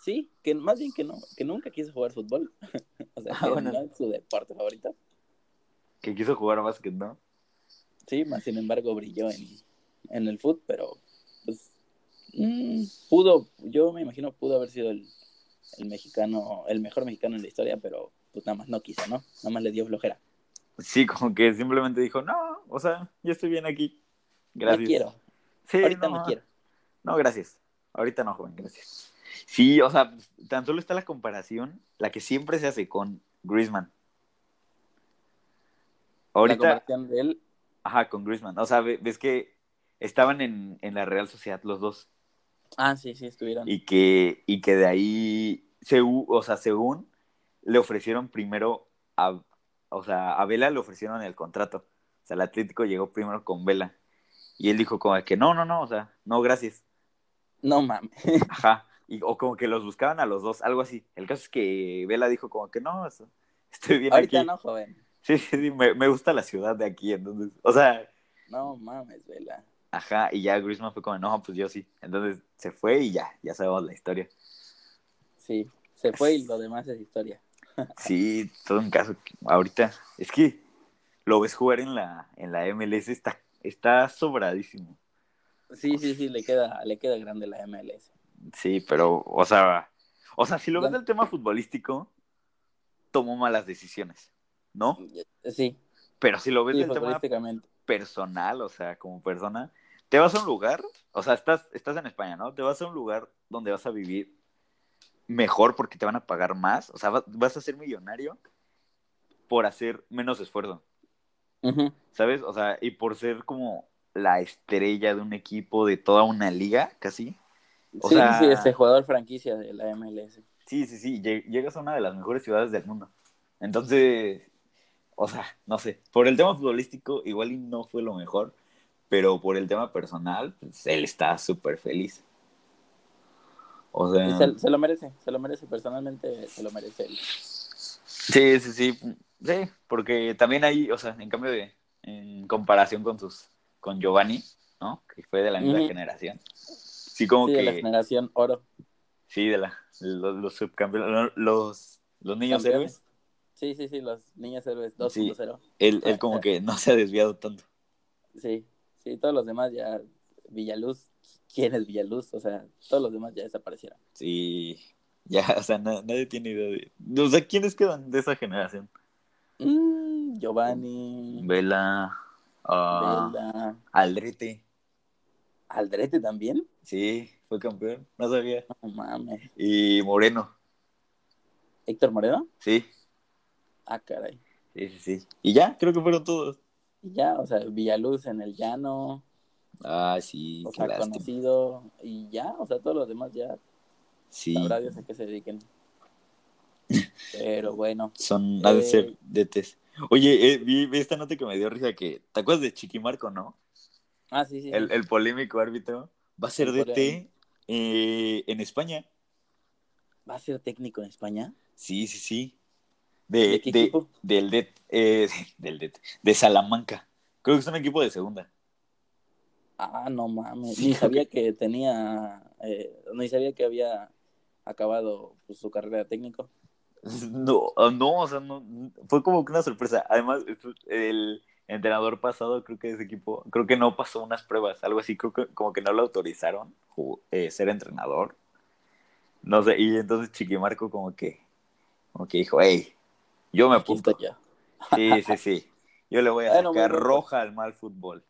Sí, que más bien que no, que nunca quiso jugar fútbol. o sea, Ah, que bueno. no es su deporte favorito. Que quiso jugar básquet, ¿no? Sí, más sin embargo brilló en, en el fútbol, pero pues mm, pudo, yo me imagino pudo haber sido el, el mexicano, el mejor mexicano en la historia, pero pues nada más no quiso, ¿no? Nada más le dio flojera. Sí, como que simplemente dijo, no, o sea, yo estoy bien aquí. Gracias. No quiero. Sí, Ahorita no, no quiero. No, gracias. Ahorita no, joven, gracias. Sí, o sea, tan solo está la comparación, la que siempre se hace con Griezmann. La Ahorita, comparación de él, ajá, con Griezmann. O sea, ve- ves que estaban en, en la Real Sociedad los dos ah, sí, sí, estuvieron. y que, y que de ahí, segu- o sea, según le ofrecieron primero a, o sea, a Vela le ofrecieron el contrato. O sea, el Atlético llegó primero con Vela. Y él dijo como que no, no, no, o sea, no, gracias. No mames. Ajá. Y, o como que los buscaban a los dos, algo así. El caso es que Vela dijo como que no, estoy bien Ahorita aquí. no, joven. Sí, sí, sí, me, me gusta la ciudad de aquí, entonces, o sea, No mames, vela. ajá, y ya Griezmann fue como, no, pues yo sí. Entonces se fue y ya, ya sabemos la historia. Sí, se fue y lo demás es historia. Sí, todo un caso. Ahorita, es que lo ves jugar en la, en la MLS, está, está sobradísimo. Sí, sí, sí, le queda, le queda grande la MLS. Sí, pero, o sea, o sea, si lo ves del tema futbolístico, tomó malas decisiones, ¿no? Sí, Pero si lo ves sí, del tema personal, o sea, como persona, te vas a un lugar, o sea, estás, estás en España, ¿no? Te vas a un lugar donde vas a vivir mejor porque te van a pagar más, o sea, va- vas a ser millonario por hacer menos esfuerzo. ¿sabes? O sea, y por ser como la estrella de un equipo, de toda una liga, casi. O sí, sea- sí, este jugador franquicia de la MLS. Sí, sí, sí, lle- llegas a una de las mejores ciudades del mundo. Entonces, o sea, no sé, por el tema futbolístico igual y no fue lo mejor, pero por el tema personal, pues él está súper feliz. O sea, Y se, se lo merece, se lo merece, personalmente se lo merece él. sí, sí, sí, sí, porque también ahí, o sea, en cambio de, en comparación con sus, con Giovanni, ¿no? Que fue de la misma generación. Sí, como Sí, que, de la generación oro. sí, de la, los, los subcampeones, los, los niños Campeones. héroes. Sí, sí, sí, los niños héroes 2.0. Él, él como que no se ha desviado tanto. Sí, sí, todos los demás ya, Villaluz, ¿quién es Villaluz? O sea, todos los demás ya desaparecieron. Sí, ya, o sea, na- nadie tiene idea de... O sea, ¿quiénes quedan de esa generación? Mm, Giovanni, Vela, ah, Vela, Aldrete, Aldrete también. sí, fue campeón, no sabía. No mames. Y Moreno, Héctor Moreno. sí, Ah, caray. sí, sí, sí. Y ya, creo que fueron todos. Y ya, o sea, Villaluz en el llano, Ah, sí, o sea, lástima. conocido, y ya, o sea, todos los demás ya Sí, sabrá Dios a qué se dediquen. Pero bueno, son, ha de Eh, ser DTs. Oye, eh, vi, vi esta nota que me dio risa que, ¿te acuerdas de Chiquimarco, no? Ah, sí, sí, El, el polémico árbitro. Va a ser DT eh, en España. ¿va a ser técnico en España? Sí, sí, sí. De, ¿De qué de- equipo? Del det, eh, del det, de Salamanca. Creo que es un equipo de segunda. Ah, no mames, Sí, ni sabía que tenía, eh, ni sabía que había acabado pues, su carrera de técnico. No, ah, no, o sea, no, fue como que una sorpresa. Además, el entrenador pasado, creo que ese equipo, creo que no pasó unas pruebas, algo así, creo que como que no lo autorizaron eh, ser entrenador. No sé, y entonces Chiquimarco como que, como que dijo, hey, yo me apunto. yo. Sí, sí, sí. Yo le voy a Bueno, sacar bien. roja al mal fútbol.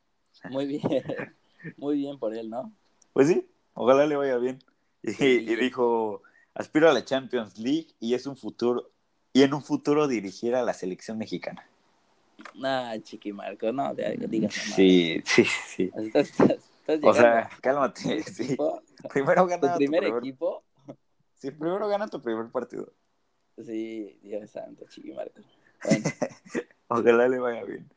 Muy bien, muy bien por él, ¿no? Pues sí, ojalá le vaya bien. Y, Sí. y dijo, aspiro a la Champions League y es un futuro y en un futuro dirigir a la selección mexicana. Ah, Chiquimarco, no, te digas Sí, sí, sí. Estás, estás, estás O sea, cálmate. Sí. Primero gana tu primer equipo. sí, primero gana tu primer partido. Sí, Dios santo, Chiquimarco. Bueno, Ojalá le vaya bien.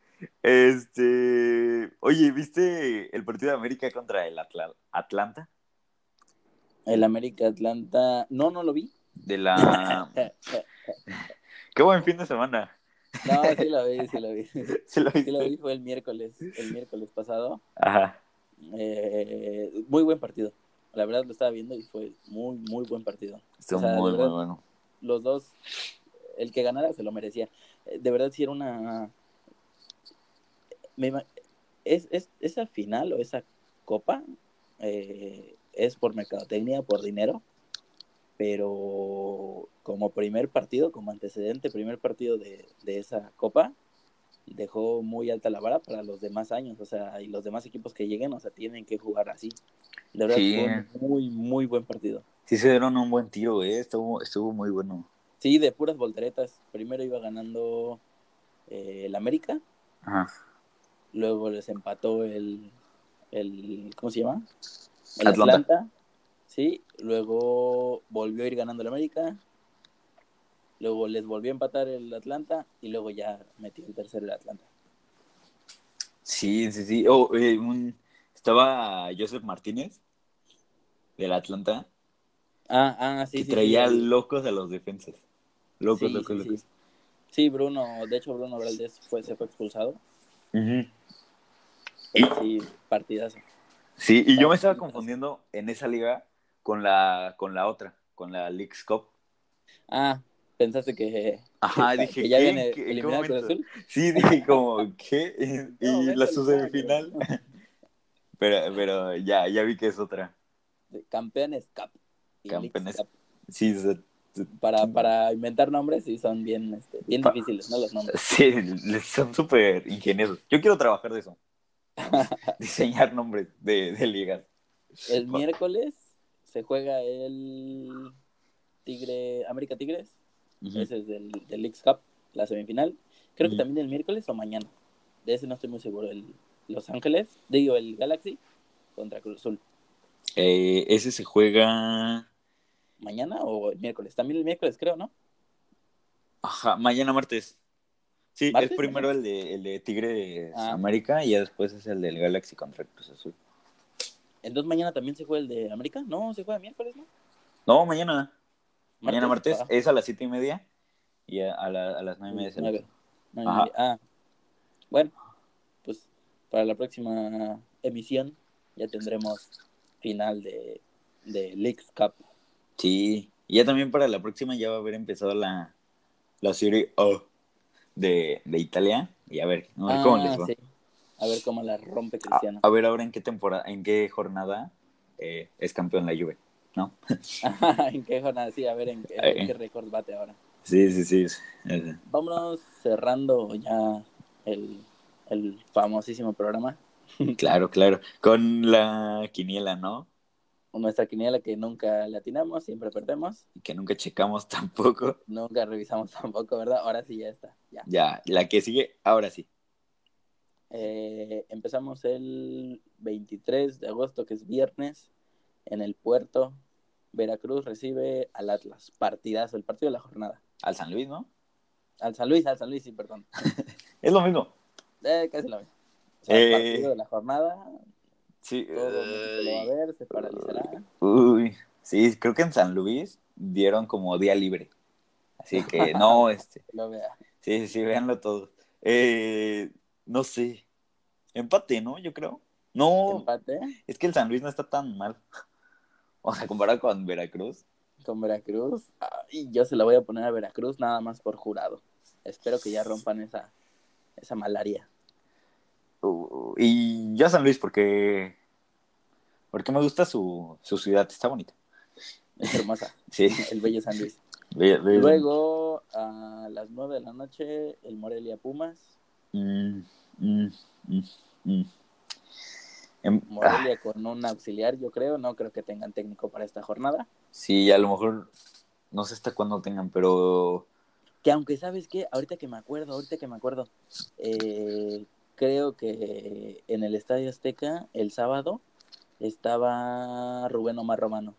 Este, oye, ¿viste el partido de América contra el Atla- Atlanta? el América Atlanta, no, no lo vi. De la Qué buen fin de semana. No, sí lo vi, sí lo vi. ¿Sí lo Sí vi, fue el miércoles, el miércoles pasado. Ajá. Eh, muy buen partido. La verdad lo estaba viendo y fue muy, muy buen partido. Estuvo O sea, de muy, muy bueno. Los dos, el que ganara se lo merecía. Eh, De verdad, sí era una. me es, es, esa final o esa copa eh, es por mercadotecnia, por dinero, pero como primer partido, como antecedente, primer partido de, de esa copa, dejó muy alta la vara para los demás años, o sea, y los demás equipos que lleguen, o sea, tienen que jugar así. De verdad, Sí. fue un muy, muy buen partido. Sí se dieron un buen tiro, eh. Estuvo, estuvo muy bueno. Sí, de puras volteretas. Primero iba ganando eh, el América, Ajá. luego les empató el, el ¿cómo se llama? El Atlanta. Atlanta. Sí, luego volvió a ir ganando el América, luego les volvió a empatar el Atlanta y luego ya metió el tercero el Atlanta. Sí, sí, sí. Oh, eh, un- Estaba Joseph Martínez del Atlanta Ah, ah, sí, que sí. traía sí, locos a los defensas. Locos, locos, locos. Sí, Bruno, de hecho Bruno Valdés fue, se fue expulsado. Ujú. Sí, partidazo. Sí, y yo me estaba confundiendo en esa liga con la, con la otra, con la Leagues Cup. Ah, pensaste que, Ajá, que- dije, que ya ¿qué? viene ¿Qué- eliminado Cruz? Azul. Sí, dije como, ¿qué? Y, No, y vete la su final, semifinal. pero- Pero, ya, ya vi que es otra. Campeones Cup. Campeones. Cup. Sí, Para, para inventar nombres sí son bien, este, bien Pa- difíciles, ¿no? Los nombres. sí, son súper ingeniosos. Yo quiero trabajar de eso. Diseñar nombres de, de ligas. El miércoles se juega el Tigre, América Tigres. Ese es del, del Leagues Cup, la semifinal. Creo que también el miércoles o mañana. De ese no estoy muy seguro. El Los Ángeles, digo, el Galaxy contra Cruz Azul. Eh, ese se juega. ¿Mañana o el miércoles? También el miércoles, creo, ¿no? Ajá, mañana martes. Sí, ¿Martes? es primero el de, el de Tigres Ah. América y ya después es el del Galaxy contra Cruz Azul. Entonces mañana también se juega el de América. No, se juega miércoles, ¿no? No, mañana. Mañana martes Ah, es a las siete y media y a, a la- a las nueve y media. Ajá. media. Ah, bueno, pues para la próxima emisión ya tendremos final de, de Leagues Cup. Sí, y ya también para la próxima ya va a haber empezado la, la serie O de, de Italia y a ver, a ver cómo Ah, les va. sí. A ver cómo la rompe Cristiano. a ver ahora en qué temporada, en qué jornada eh, es campeón la Juve, ¿no? ¿En qué jornada? Sí, a ver en qué, Eh. en qué récord bate ahora. Sí, sí, sí. es- Vámonos cerrando ya el, el famosísimo programa. Claro, claro. Con la quiniela, ¿no? Nuestra quiniela que nunca le atinamos, siempre perdemos. Que nunca checamos tampoco. Nunca revisamos tampoco, ¿verdad? Ahora sí ya está. Ya. Ya, la que sigue, ahora sí. Eh, empezamos el 23 de agosto, que es viernes, en el puerto. Veracruz recibe al Atlas. Partidazo, el partido de la jornada. Al San Luis, ¿no? Al San Luis, al San Luis, sí, perdón. Es lo mismo. Eh, casi lo mismo. O sea, el Eh. partido de la jornada, Sí. todo lo va a Ay. ver, se paralizará. Uy, sí, creo que en San Luis dieron como día libre. Así que no, este, Lo vea. sí, sí, véanlo todos. Eh, no sé, empate, ¿no? Yo creo. No, Empate es que el San Luis no está tan mal. O sea, comparado con Veracruz. con Veracruz. Y yo se la voy a poner a Veracruz nada más por jurado. Espero que ya rompan esa, esa malaria. Uh, y yo a San Luis porque porque me gusta su, su ciudad, está bonita. Es hermosa, Sí, el bello San Luis. ve- ve- Luego, a las 9 de la noche, el Morelia Pumas. Mm, mm, mm, mm. Em- ah, Morelia con un auxiliar, yo creo. No creo que tengan técnico para esta jornada. sí, a lo mejor no sé hasta cuándo tengan, pero Que aunque, ¿sabes qué? Ahorita que me acuerdo, ahorita que me acuerdo, eh, creo que en el Estadio Azteca, el sábado, estaba Rubén Omar Romano.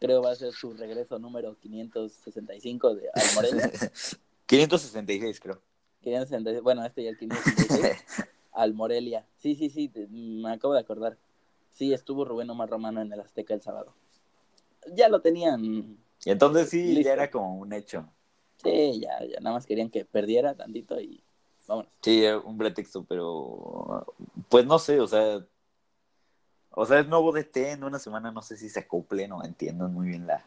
Creo va a ser su regreso número 565 de, al Morelia. 566 creo. 566, bueno, este ya el 566, al Morelia. Sí, sí, sí, te- me acabo de acordar. Sí, estuvo Rubén Omar Romano en el Azteca el sábado. Ya lo tenían, Y entonces sí, Listo. ya era como un hecho. sí, ya, ya nada más querían que perdiera tantito y vámonos. Sí, un pretexto, pero pues no sé, o sea, o sea, es nuevo DT en una semana, no sé si se acoplen o entiendan muy bien la,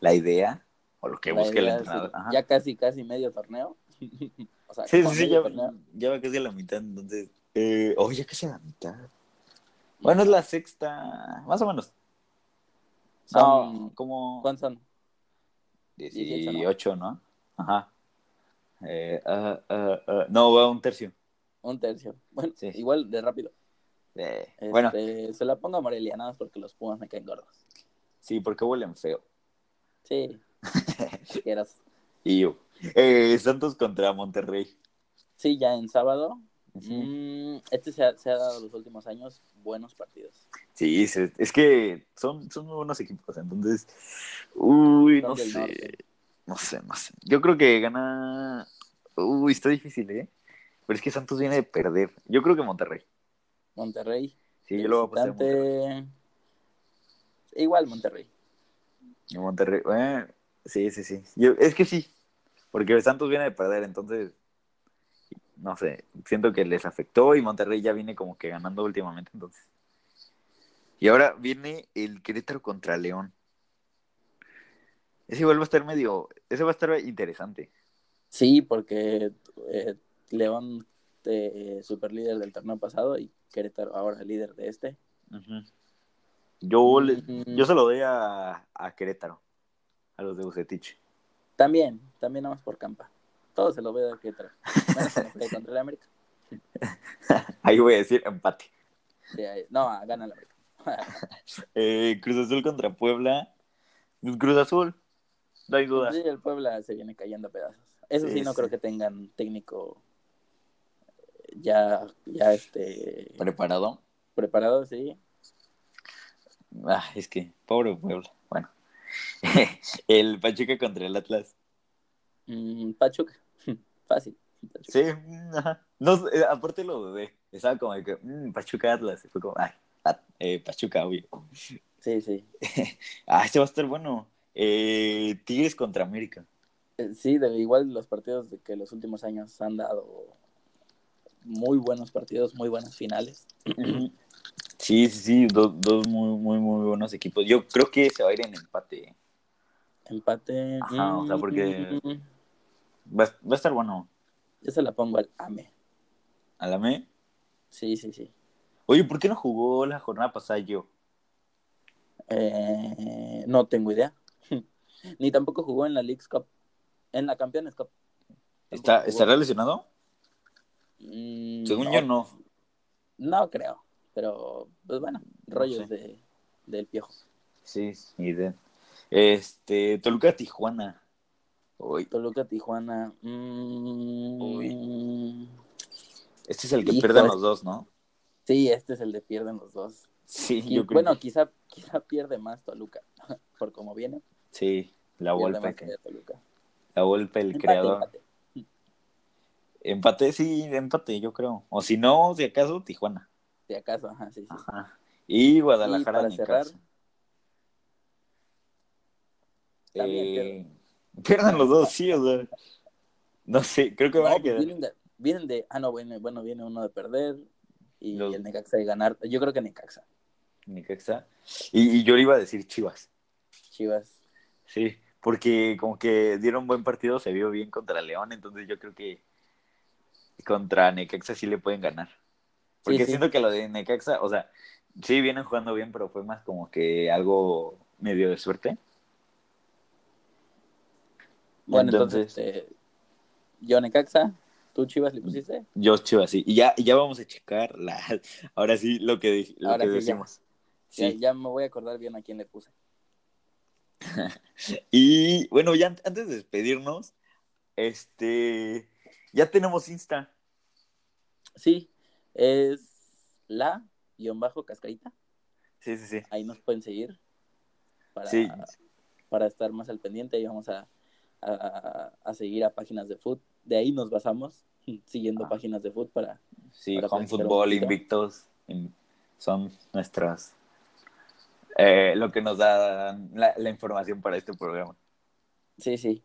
la idea o lo que La busca el idea entrenador. Ya casi, casi medio torneo. o sea, Sí, sí, sí, ya, torneo. ya va casi a la mitad, entonces, eh, oh, ya casi a la mitad. Bueno, es la sexta, más o menos. Son- No, como ¿Cuántos son? 18, ¿no? Ajá. Eh, ah, ah, ah, no, va un tercio. Un tercio. Bueno, Sí. igual de rápido. Eh, Este, Bueno, Se la pongo a Morelia, nada más porque los Pumas me caen gordos. sí, porque huelen feo. Sí. si quieras. Y yo. Eh, Santos contra Monterrey. Sí, ya en sábado. Mm, este se ha, se ha dado los últimos años buenos partidos. Sí, se- es que son, son muy buenos equipos, entonces. Uy, no sé. norte. No sé, no sé. Yo creo que gana. Uy, está difícil, ¿eh? Pero es que Santos viene de perder. Yo creo que Monterrey. Monterrey. Sí, yo lo voy a pasar Monterrey. Igual Monterrey. Monterrey. eh, sí, sí, sí. Yo- es que sí. Porque Santos viene de perder, entonces. No sé. Siento que les afectó y Monterrey ya viene como que ganando últimamente, entonces. Y ahora viene el Querétaro contra León. Ese igual va a estar medio. Ese va a estar interesante. Sí, porque eh, León, eh, super líder del torneo pasado, y Querétaro ahora líder de este. Yo, le- Mm. yo se lo doy a, a Querétaro, a los de Bucetich. También, también nada más por campa. Todo se lo veo a cuando juegue contra el América. Ahí voy a decir empate. No, gana el América. Eh, Cruz Azul contra Puebla. Cruz Azul, no hay duda. Sí, el Puebla se viene cayendo a pedazos. Eso sí, Sí, no sí. creo que tengan técnico ya, ya este ¿Preparado? preparado, sí. Ah, es que, pobre Puebla. El Pachuca contra el Atlas. Mm, Pachuca, fácil. Pachuca. Sí, mm, ajá. No, eh, aparte lo dudé. Estaba como de que, mm, Pachuca Atlas. Y fue como, ay, At- eh, Pachuca, obvio. Sí, sí. Ah, este va a estar bueno. Eh, Tigres contra América. Eh, Sí, de, igual los partidos de que los últimos años han dado muy buenos partidos, muy buenas finales. Sí, sí, sí, do- dos muy, muy, muy buenos equipos. Yo creo que se va a ir en empate. Empate. Ajá, o sea, porque- mm, Va, a- va a estar bueno. Yo se la pongo al AME. ¿A la me? Sí, sí, sí. Oye, ¿por qué no jugó la jornada pasada yo? Eh, no tengo idea. Ni tampoco jugó en la League's Cup. En la Campeones Cup. ¿Está, ¿Estará lesionado? Mm, Según yo, no. No creo. Pero, pues bueno, rollos sé. de, del piojo. Sí, ni idea. Este, Toluca Tijuana. Uy, Toluca, Tijuana. mm, este es el que Hijo, pierden los dos, ¿no? Sí, este es el de pierden los dos. Sí, yo creo bueno, que quizá, quizá pierde más Toluca. Por cómo viene. sí. La Volpe, que- la Volpe, el Empate, creador. empate. Empate, sí, empate, yo creo. O si no, si acaso, Tijuana. Si acaso, ajá, sí, sí. Ajá. Y Y Guadalajara, para Necaxa. cerrar, También Eh, pierden los dos, sí, o sea. No sé, creo que van a pues quedar. vienen, de, vienen de. Ah, no, bueno, bueno, viene uno de perder. Y Los- el Necaxa de ganar. Yo creo que Necaxa. Necaxa. Y, y yo le iba a decir Chivas. Chivas. Sí, porque como que dieron buen partido, se vio bien contra León, entonces yo creo que contra Necaxa sí le pueden ganar. Porque Sí, sí. siento que lo de Necaxa, o sea, sí vienen jugando bien, pero fue más como que algo medio de suerte. Bueno, Entonces- entonces, este, yo Necaxa, tú Chivas le pusiste. Yo Chivas, sí. Y ya, ya vamos a checar la, ahora sí lo que, lo Ahora que sí, ya. decimos. Ya, Sí. ya me voy a acordar bien a quién le puse. Y bueno, ya an- antes de despedirnos, este, ya tenemos Insta. Sí, es la guion bajo cascarita. Sí, sí, sí. Ahí nos pueden seguir para, Sí. para estar más al pendiente y vamos a, a, a seguir a páginas de foot. De ahí nos basamos, siguiendo Ah. páginas de foot para... Sí, Para Home Football. Invictos, in- son nuestras, eh, lo que nos da la, la información para este programa. Sí, sí.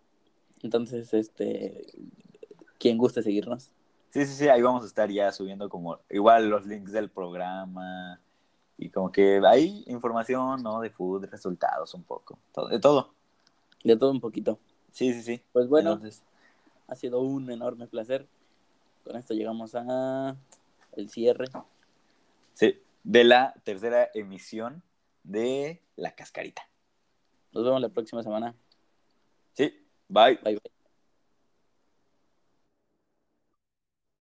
Entonces, este, quien guste seguirnos. Sí, sí, sí, ahí vamos a estar ya subiendo como, igual los links del programa y como que hay información, ¿no? De food, resultados un poco, todo, de todo. De todo un poquito. Sí, sí, sí. Pues bueno, Entonces, ha sido un enorme placer. Con esto llegamos a el cierre. sí, de la tercera emisión de La Cascarita. Nos vemos la próxima semana. Sí, bye. Bye bye.